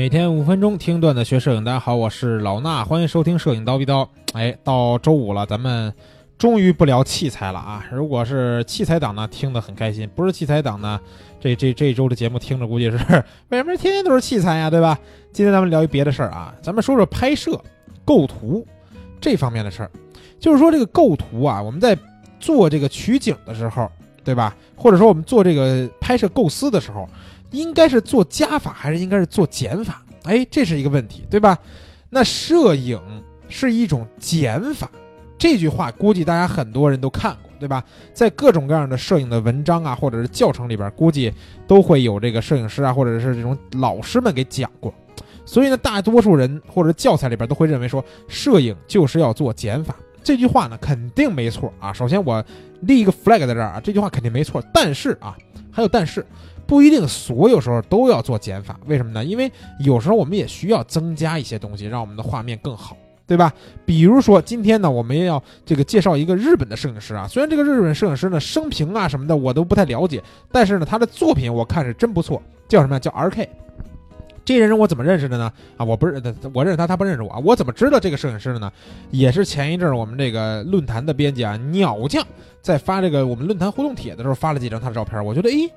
每天五分钟听段子学摄影，大家好，我是老衲，欢迎收听摄影刀逼刀。哎，到周五了，咱们终于不聊器材了啊！如果是器材党呢，听得很开心；不是器材党呢，这这这周的节目听着估计是 为什么天天都是器材呀，对吧？今天咱们聊一别的事儿啊，咱们说说拍摄、构图这方面的事儿。就是说这个构图啊，我们在做这个取景的时候，对吧？或者说我们做这个拍摄构思的时候。应该是做加法还是应该是做减法？哎，这是一个问题，对吧？那摄影是一种减法，这句话估计大家很多人都看过，对吧？在各种各样的摄影的文章啊，或者是教程里边，估计都会有这个摄影师啊，或者是这种老师们给讲过。所以呢，大多数人或者教材里边都会认为说，摄影就是要做减法。这句话呢，肯定没错啊。首先我立一个 flag 在这儿啊，这句话肯定没错。但是啊，还有但是。不一定所有时候都要做减法，为什么呢？因为有时候我们也需要增加一些东西，让我们的画面更好，对吧？比如说今天呢，我们要这个介绍一个日本的摄影师啊，虽然这个日本摄影师呢生平啊什么的我都不太了解，但是呢他的作品我看是真不错，叫什么？叫 R K。这人我怎么认识的呢？啊，我不是我认识他，他不认识我啊。我怎么知道这个摄影师的呢？也是前一阵我们这个论坛的编辑啊，鸟将在发这个我们论坛互动帖的时候发了几张他的照片，我觉得诶。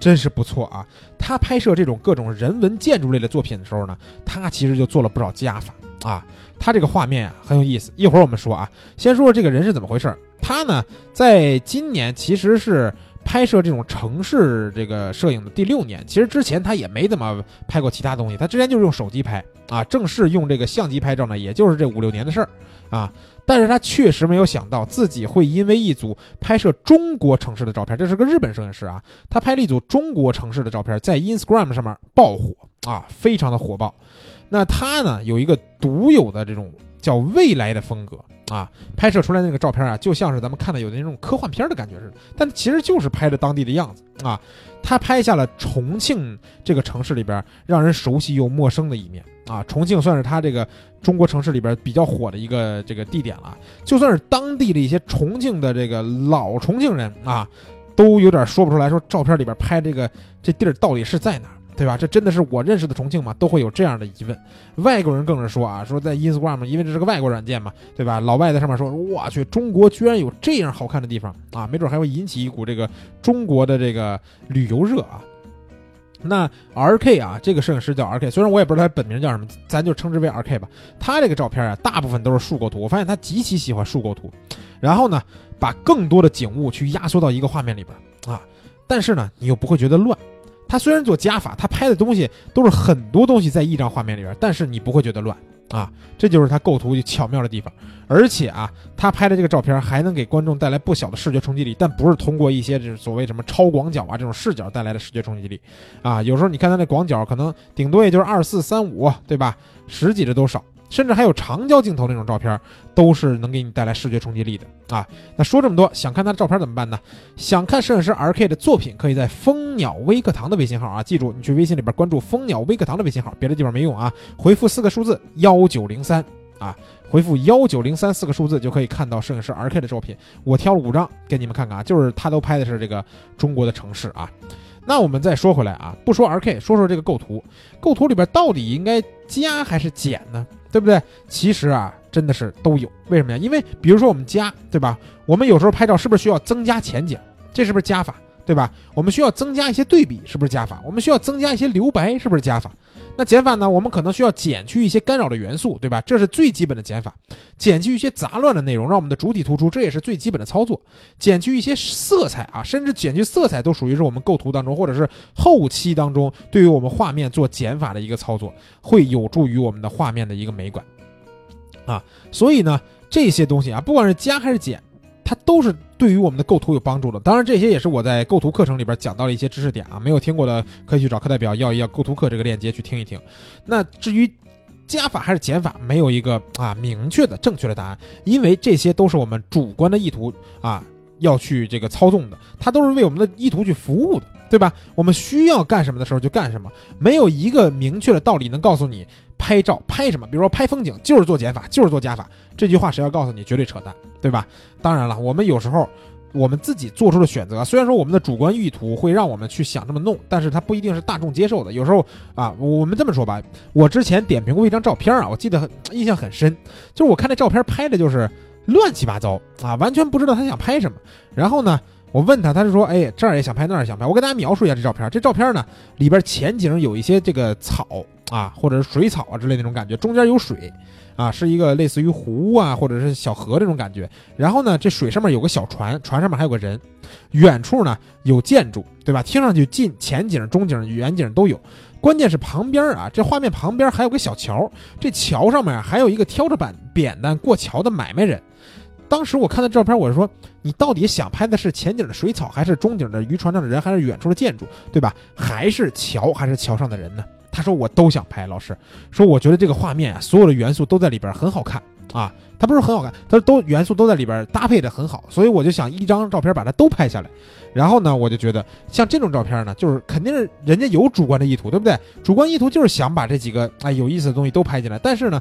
真是不错啊！他拍摄这种各种人文建筑类的作品的时候呢，他其实就做了不少加法啊。他这个画面啊很有意思，一会儿我们说啊。先说说这个人是怎么回事。他呢，在今年其实是拍摄这种城市这个摄影的第六年。其实之前他也没怎么拍过其他东西，他之前就是用手机拍啊。正式用这个相机拍照呢，也就是这五六年的事儿啊。但是他确实没有想到自己会因为一组拍摄中国城市的照片，这是个日本摄影师啊，他拍了一组中国城市的照片，在 Instagram 上面爆火啊，非常的火爆。那他呢有一个独有的这种叫未来的风格啊，拍摄出来那个照片啊，就像是咱们看的有那种科幻片的感觉似的，但其实就是拍的当地的样子啊。他拍下了重庆这个城市里边让人熟悉又陌生的一面。啊，重庆算是他这个中国城市里边比较火的一个这个地点了。就算是当地的一些重庆的这个老重庆人啊，都有点说不出来，说照片里边拍这个这地儿到底是在哪儿，对吧？这真的是我认识的重庆吗？都会有这样的疑问。外国人更是说啊，说在 Instagram，因为这是个外国软件嘛，对吧？老外在上面说，我去，中国居然有这样好看的地方啊，没准还会引起一股这个中国的这个旅游热啊。那 R K 啊，这个摄影师叫 R K，虽然我也不知道他本名叫什么，咱就称之为 R K 吧。他这个照片啊，大部分都是竖构图，我发现他极其喜欢竖构图。然后呢，把更多的景物去压缩到一个画面里边啊，但是呢，你又不会觉得乱。他虽然做加法，他拍的东西都是很多东西在一张画面里边，但是你不会觉得乱。啊，这就是他构图巧妙的地方，而且啊，他拍的这个照片还能给观众带来不小的视觉冲击力，但不是通过一些这所谓什么超广角啊这种视角带来的视觉冲击力，啊，有时候你看他那广角可能顶多也就是二四三五，对吧？十几的都少。甚至还有长焦镜头那种照片，都是能给你带来视觉冲击力的啊！那说这么多，想看他的照片怎么办呢？想看摄影师 R K 的作品，可以在蜂鸟微课堂的微信号啊，记住，你去微信里边关注蜂鸟微课堂的微信号，别的地方没用啊，回复四个数字幺九零三啊，回复幺九零三四个数字就可以看到摄影师 R K 的照片。我挑了五张给你们看看啊，就是他都拍的是这个中国的城市啊。那我们再说回来啊，不说 R K，说说这个构图，构图里边到底应该加还是减呢？对不对？其实啊，真的是都有。为什么呀？因为比如说我们加，对吧？我们有时候拍照是不是需要增加前景？这是不是加法？对吧？我们需要增加一些对比，是不是加法？我们需要增加一些留白，是不是加法？那减法呢？我们可能需要减去一些干扰的元素，对吧？这是最基本的减法。减去一些杂乱的内容，让我们的主体突出，这也是最基本的操作。减去一些色彩啊，甚至减去色彩都属于是我们构图当中或者是后期当中对于我们画面做减法的一个操作，会有助于我们的画面的一个美感啊。所以呢，这些东西啊，不管是加还是减。它都是对于我们的构图有帮助的，当然这些也是我在构图课程里边讲到的一些知识点啊，没有听过的可以去找课代表要一要构图课这个链接去听一听。那至于加法还是减法，没有一个啊明确的正确的答案，因为这些都是我们主观的意图啊要去这个操纵的，它都是为我们的意图去服务的，对吧？我们需要干什么的时候就干什么，没有一个明确的道理能告诉你。拍照拍什么？比如说拍风景，就是做减法，就是做加法。这句话谁要告诉你，绝对扯淡，对吧？当然了，我们有时候我们自己做出的选择。虽然说我们的主观意图会让我们去想这么弄，但是它不一定是大众接受的。有时候啊，我们这么说吧，我之前点评过一张照片啊，我记得印象很深，就是我看那照片拍的就是乱七八糟啊，完全不知道他想拍什么。然后呢，我问他，他就说，哎，这儿也想拍，那儿也想拍。我给大家描述一下这照片，这照片呢里边前景有一些这个草啊，或者是水草啊之类那种感觉，中间有水。啊，是一个类似于湖啊，或者是小河这种感觉。然后呢，这水上面有个小船，船上面还有个人。远处呢有建筑，对吧？听上去近前景、中景、远景都有。关键是旁边啊，这画面旁边还有个小桥，这桥上面还有一个挑着板扁担过桥的买卖人。当时我看到照片，我是说，你到底想拍的是前景的水草，还是中景的渔船上的人，还是远处的建筑，对吧？还是桥，还是桥上的人呢？他说我都想拍，老师说我觉得这个画面啊，所有的元素都在里边很好看啊。他不是很好看，他都元素都在里边搭配的很好，所以我就想一张照片把它都拍下来。然后呢，我就觉得像这种照片呢，就是肯定是人家有主观的意图，对不对？主观意图就是想把这几个哎有意思的东西都拍进来。但是呢，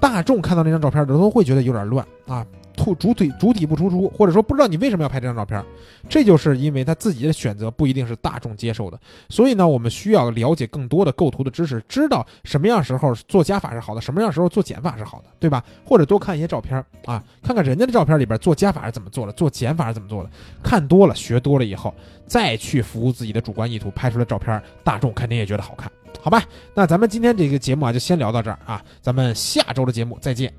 大众看到那张照片的都会觉得有点乱啊。突主体主体不突出，或者说不知道你为什么要拍这张照片，这就是因为他自己的选择不一定是大众接受的。所以呢，我们需要了解更多的构图的知识，知道什么样时候做加法是好的，什么样时候做减法是好的，对吧？或者多看一些照片啊，看看人家的照片里边做加法是怎么做的，做减法是怎么做的。看多了，学多了以后，再去服务自己的主观意图，拍出来照片，大众肯定也觉得好看，好吧？那咱们今天这个节目啊，就先聊到这儿啊，咱们下周的节目再见。